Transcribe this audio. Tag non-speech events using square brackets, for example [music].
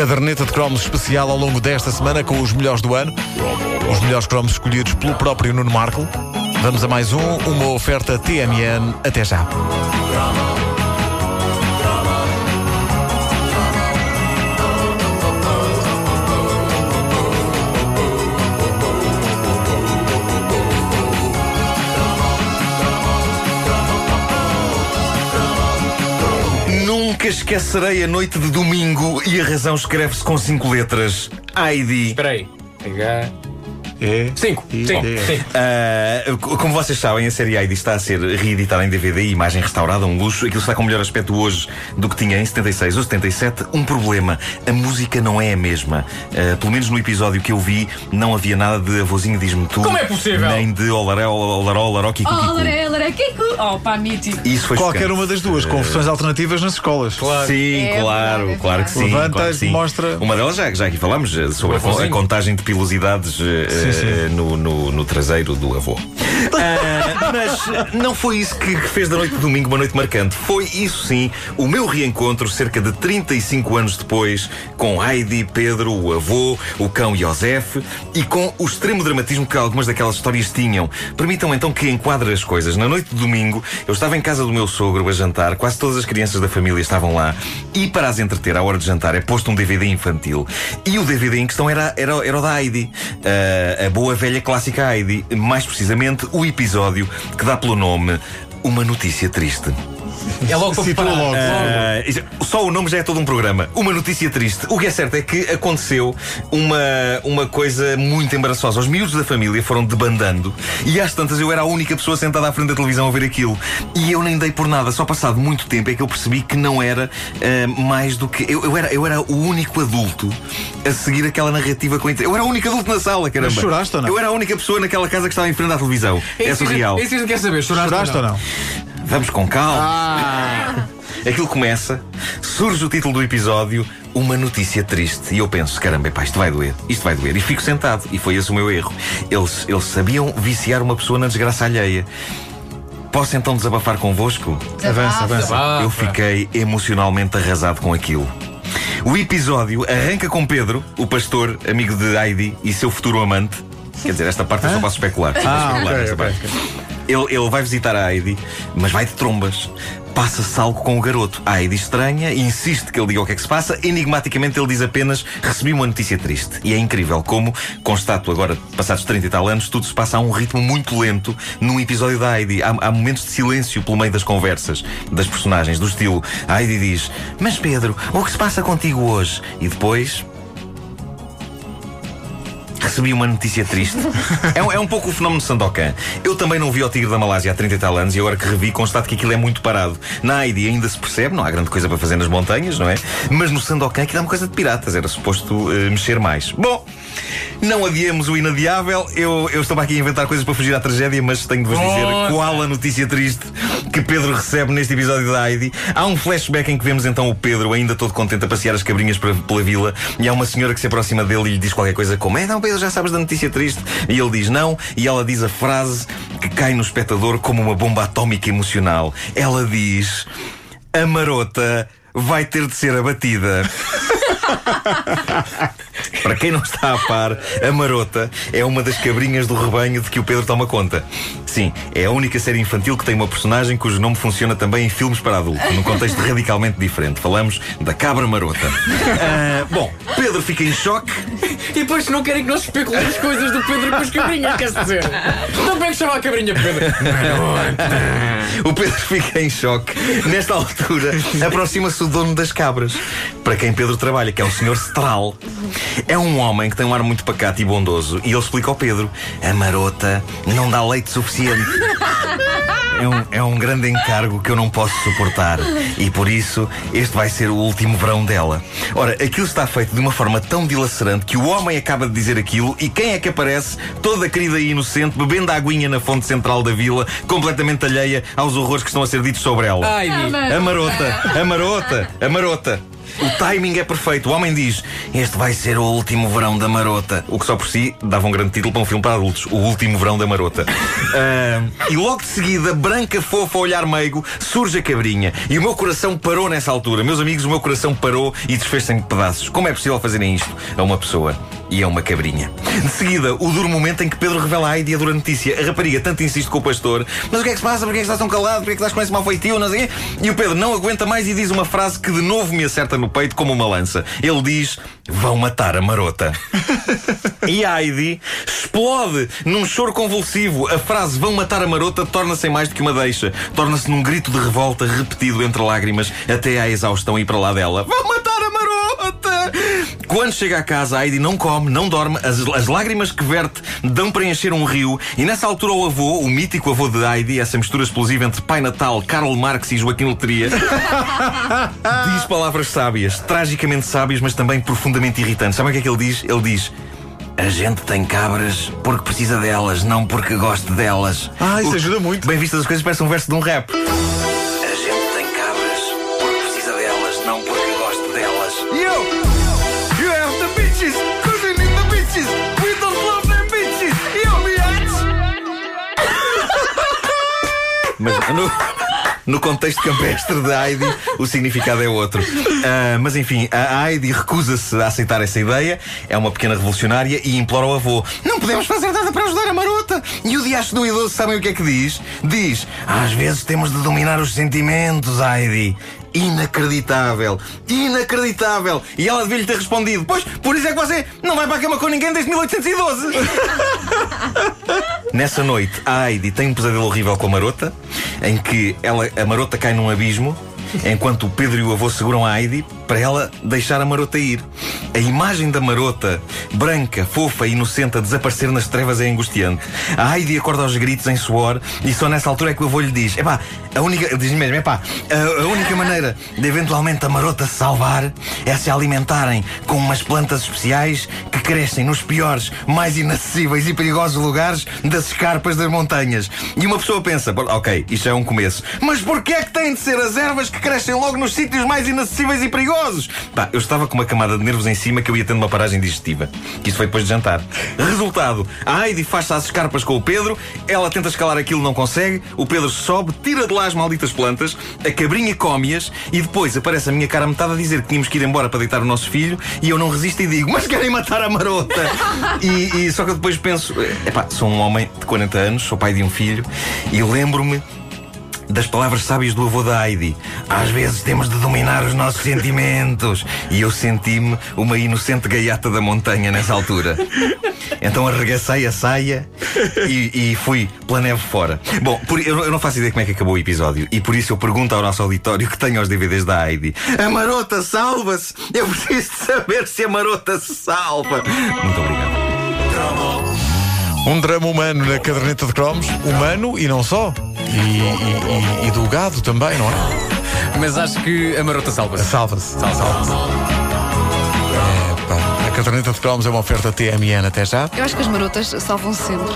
Caderneta de cromos especial ao longo desta semana com os melhores do ano. Os melhores cromos escolhidos pelo próprio Nuno Marco. Vamos a mais um, uma oferta TMN. Até já. Esquecerei a noite de domingo e a razão escreve-se com cinco letras. Heidi. Espera aí. É. Cinco. E- Sim, é. sim. Ah, co- como vocês sabem, a série Heidi está a ser reeditada em DVD, imagem restaurada, um luxo. Aquilo está com melhor aspecto hoje do que tinha em 76 ou 77. Um problema: a música não é a mesma. Ah, pelo menos no episódio que eu vi, não havia nada de avôzinho diz-me tu. Como é possível? Nem de olaré, olaró, olaró, kiku, Oh, kiku. laré, laré, Kiku. Oh, pá, nítido. Isso foi Qualquer chocante. uma das duas, com versões alternativas nas escolas. Claro. Sim, É claro, é claro que sim. Levanta claro que e sim. mostra- Uma delas já, já aqui falámos eh, sobre a, a contagem de pilosidades eh, Sim, sim. no, no- no traseiro do avô. Ah, mas não foi isso que, fez da noite de domingo uma noite marcante. Foi isso sim o meu reencontro cerca de 35 anos depois com Heidi, Pedro, o avô, o cão Josef e com o extremo dramatismo que algumas daquelas histórias tinham. Permitam então que enquadre as coisas. Na noite de domingo eu estava em casa do meu sogro a jantar, quase todas as crianças da família estavam lá e para as entreter à hora de jantar é posto um DVD infantil. E o DVD em questão era, era, era o da Heidi, Ah, a boa velha clássica Heidi, mais precisamente o episódio que dá pelo nome Uma Notícia Triste. É logo para preparar. logo. Isso- só o nome já é todo um programa. Uma notícia triste. O que é certo é que aconteceu uma, uma coisa muito embaraçosa. Os miúdos da família foram debandando e às tantas eu era a única pessoa sentada à frente da televisão a ver aquilo. E eu nem dei por nada. Só passado muito tempo é que eu percebi que não era ah, mais do que. Eu, eu era, eu era o único adulto a seguir aquela narrativa com. Eu era o único adulto na sala, caramba. Mas choraste ou não? Eu era a única pessoa naquela casa que estava em frente à televisão. É surreal. Esse a gente quer saber. Choraste, Choraste ou não? Vamos com calma. Ah! Aquilo começa, surge o título do episódio, uma notícia triste. E eu penso, caramba, epá, isto vai doer, isto vai doer. E fico sentado. E foi esse o meu erro. Eles, eles sabiam viciar uma pessoa na desgraça alheia. Posso então desabafar convosco? Avança, avança. Eu fiquei emocionalmente arrasado com aquilo. O episódio arranca com Pedro, o pastor, amigo de Heidi e seu futuro amante. Quer dizer, esta parte eu só posso especular. Ah, especular ok, esta ok. parte. Ele, ele vai visitar a Heidi, mas vai de trombas. Passa-se algo com o garoto. A Heidi estranha, insiste que ele diga o que é que se passa. Enigmaticamente ele diz apenas: Recebi uma notícia triste. E é incrível como, constato agora, passados 30 e tal anos, tudo se passa a um ritmo muito lento num episódio da Heidi. Há, há momentos de silêncio pelo meio das conversas das personagens, do estilo: A Heidi diz: Mas Pedro, o que se passa contigo hoje? E depois. Recebi uma notícia triste. é, um, é um pouco o fenómeno de Sandokan. Eu também não vi o Tigre da Malásia há 30 e tal anos e agora que revi, constato que aquilo é muito parado. Na Heidi ainda se percebe, não há grande coisa para fazer nas montanhas, não é? Mas no Sandokan aquilo é uma coisa de piratas, era suposto eh, mexer mais. Bom, não adiemos o inadiável. Eu, eu estou aqui a inventar coisas para fugir à tragédia, mas tenho de vos dizer Força! qual a notícia triste que Pedro recebe neste episódio da Heidi. Há um flashback em que vemos então o Pedro ainda todo contente a passear as cabrinhas para- pela vila e há uma senhora que se aproxima dele e lhe diz qualquer coisa como é, não Pedro, já sabes da notícia triste? E ele diz não e ela diz a frase que cai no espectador como uma bomba atómica emocional. Ela diz a marota vai ter de ser abatida. [laughs] Para quem não está a par, a Marota é uma das cabrinhas do rebanho de que o Pedro toma conta. Sim, é a única série infantil que tem uma personagem cujo nome funciona também em filmes para adultos, num contexto radicalmente diferente. Falamos da cabra Marota. Ah, bom, Pedro fica em choque. E depois não querem que nós especulemos coisas do Pedro com as cabrinhas, quer dizer? Então como é que chama a cabrinha Pedro? [laughs] O Pedro fica em choque. Nesta altura, aproxima-se o dono das cabras, para quem Pedro trabalha, que é o Sr. Stral. É um homem que tem um ar muito pacato e bondoso, e ele explica ao Pedro: a marota não dá leite suficiente. É um, é um grande encargo que eu não posso suportar e por isso este vai ser o último verão dela. Ora, aquilo está feito de uma forma tão dilacerante que o homem acaba de dizer aquilo e quem é que aparece, toda querida e inocente, bebendo a aguinha na fonte central da vila, completamente alheia aos horrores que estão a ser ditos sobre ela? Ai, A marota, a marota, a marota. O timing é perfeito. O homem diz: Este vai ser o último verão da marota. O que só por si dava um grande título para um filme para adultos: O último verão da marota. [laughs] Ah, e logo de seguida, branca, fofa, olhar meigo, surge a cabrinha. E o meu coração parou nessa altura. Meus amigos, o meu coração parou e desfez-se em pedaços. Como é possível fazerem isto a uma pessoa? E a uma cabrinha. De seguida, o duro momento em que Pedro revela a Heidi a dura notícia. A rapariga tanto insiste com o pastor: Mas o que é que se passa? Porquê é que estás tão calado? Porquê é que estás com esse mau feitio? Não sei. o quê?" E o Pedro não aguenta mais e diz uma frase que de novo me acerta no peito como uma lança. Ele diz: Vão matar a marota. [laughs] E a Heidi explode num choro convulsivo. A frase vão matar a marota torna-se mais do que uma deixa. Torna-se num grito de revolta repetido entre lágrimas até à exaustão ir para lá dela. Vão matar! Quando chega a casa, a Heidi não come, não dorme. As, as lágrimas que verte dão para encher um rio. E nessa altura o avô, o mítico avô de Heidi, essa mistura explosiva entre Pai Natal, Karl Marx e Joaquim Letria, [laughs] diz palavras sábias, tragicamente sábias, mas também profundamente irritantes. Sabe o que é que ele diz? Ele diz. A gente tem cabras porque precisa delas, não porque goste delas. Ah, isso O- ajuda muito. Bem vistas as coisas, parece um verso de um rap. A gente tem cabras porque precisa delas, não porque goste delas. Yo! Bitches! We need the bitches! We don't love them bitches! Yo, biatch! Mas no, no contexto campestre de Heidi, o significado é outro. Ah, mas enfim, a Heidi recusa-se a aceitar essa ideia, é uma pequena revolucionária e implora ao avô: Não podemos fazer nada para ajudar a marota. E o diacho do idoso, sabem o que é que diz? Diz: Às vezes temos de dominar os sentimentos, Heidi. Inacreditável, inacreditável. E ela devia-lhe ter respondido: Pois, por isso é que você não vai para a cama com ninguém desde 1812. [laughs] Nessa noite, a Heidi tem um pesadelo horrível com a marota, em que ela, a marota cai num abismo, enquanto o Pedro e o avô seguram a Heidi para ela deixar a marota ir. A imagem da marota, branca, fofa e inocente, a desaparecer nas trevas é angustiante. A Heidi acorda aos gritos em suor e só nessa altura é que o avô lhe diz: Epá, a única, diz mesmo, epá, a, a única maneira de eventualmente a marota se salvar é se alimentarem com umas plantas especiais que crescem nos piores, mais inacessíveis e perigosos lugares das escarpas das montanhas. E uma pessoa pensa, "Bom, ok, isto é um começo, mas porquê é que têm de ser as ervas que crescem logo nos sítios mais inacessíveis e perigosos? Pá, eu estava com uma camada de nervos em cima que eu ia tendo uma paragem digestiva. Isso foi depois de jantar. Resultado, a Heidi faz-se às escarpas com o Pedro, ela tenta escalar aquilo, não consegue, o Pedro sobe, tira de lá as malditas plantas, a cabrinha come-as e depois aparece a minha cara metade a dizer que tínhamos que ir embora para deitar o nosso filho e eu não resisto e digo, mas querem matar a marota! [laughs] e, e só que eu depois penso, epá, sou um homem de 40 anos, sou pai de um filho e lembro-me das palavras sábias do avô da Heidi. Às vezes temos de dominar os nossos sentimentos. E eu senti-me uma inocente gaiata da montanha nessa altura. Então arregacei a saia e, e fui pela neve fora. Bom, por- eu, eu não faço ideia como é que acabou o episódio. E por isso eu pergunto ao nosso auditório que tem os DVDs da Heidi: A marota salva-se! Eu preciso saber se a marota se salva. Muito obrigado. Um drama humano na caderneta de cromos, humano e não só. E, e- e- e do gado também, não é? Mas acho que a marota salva-se. Salva-se. Salva-se. É, pá, a caderneta de cromos é uma oferta TMN até já. Eu acho que as marotas salvam sempre.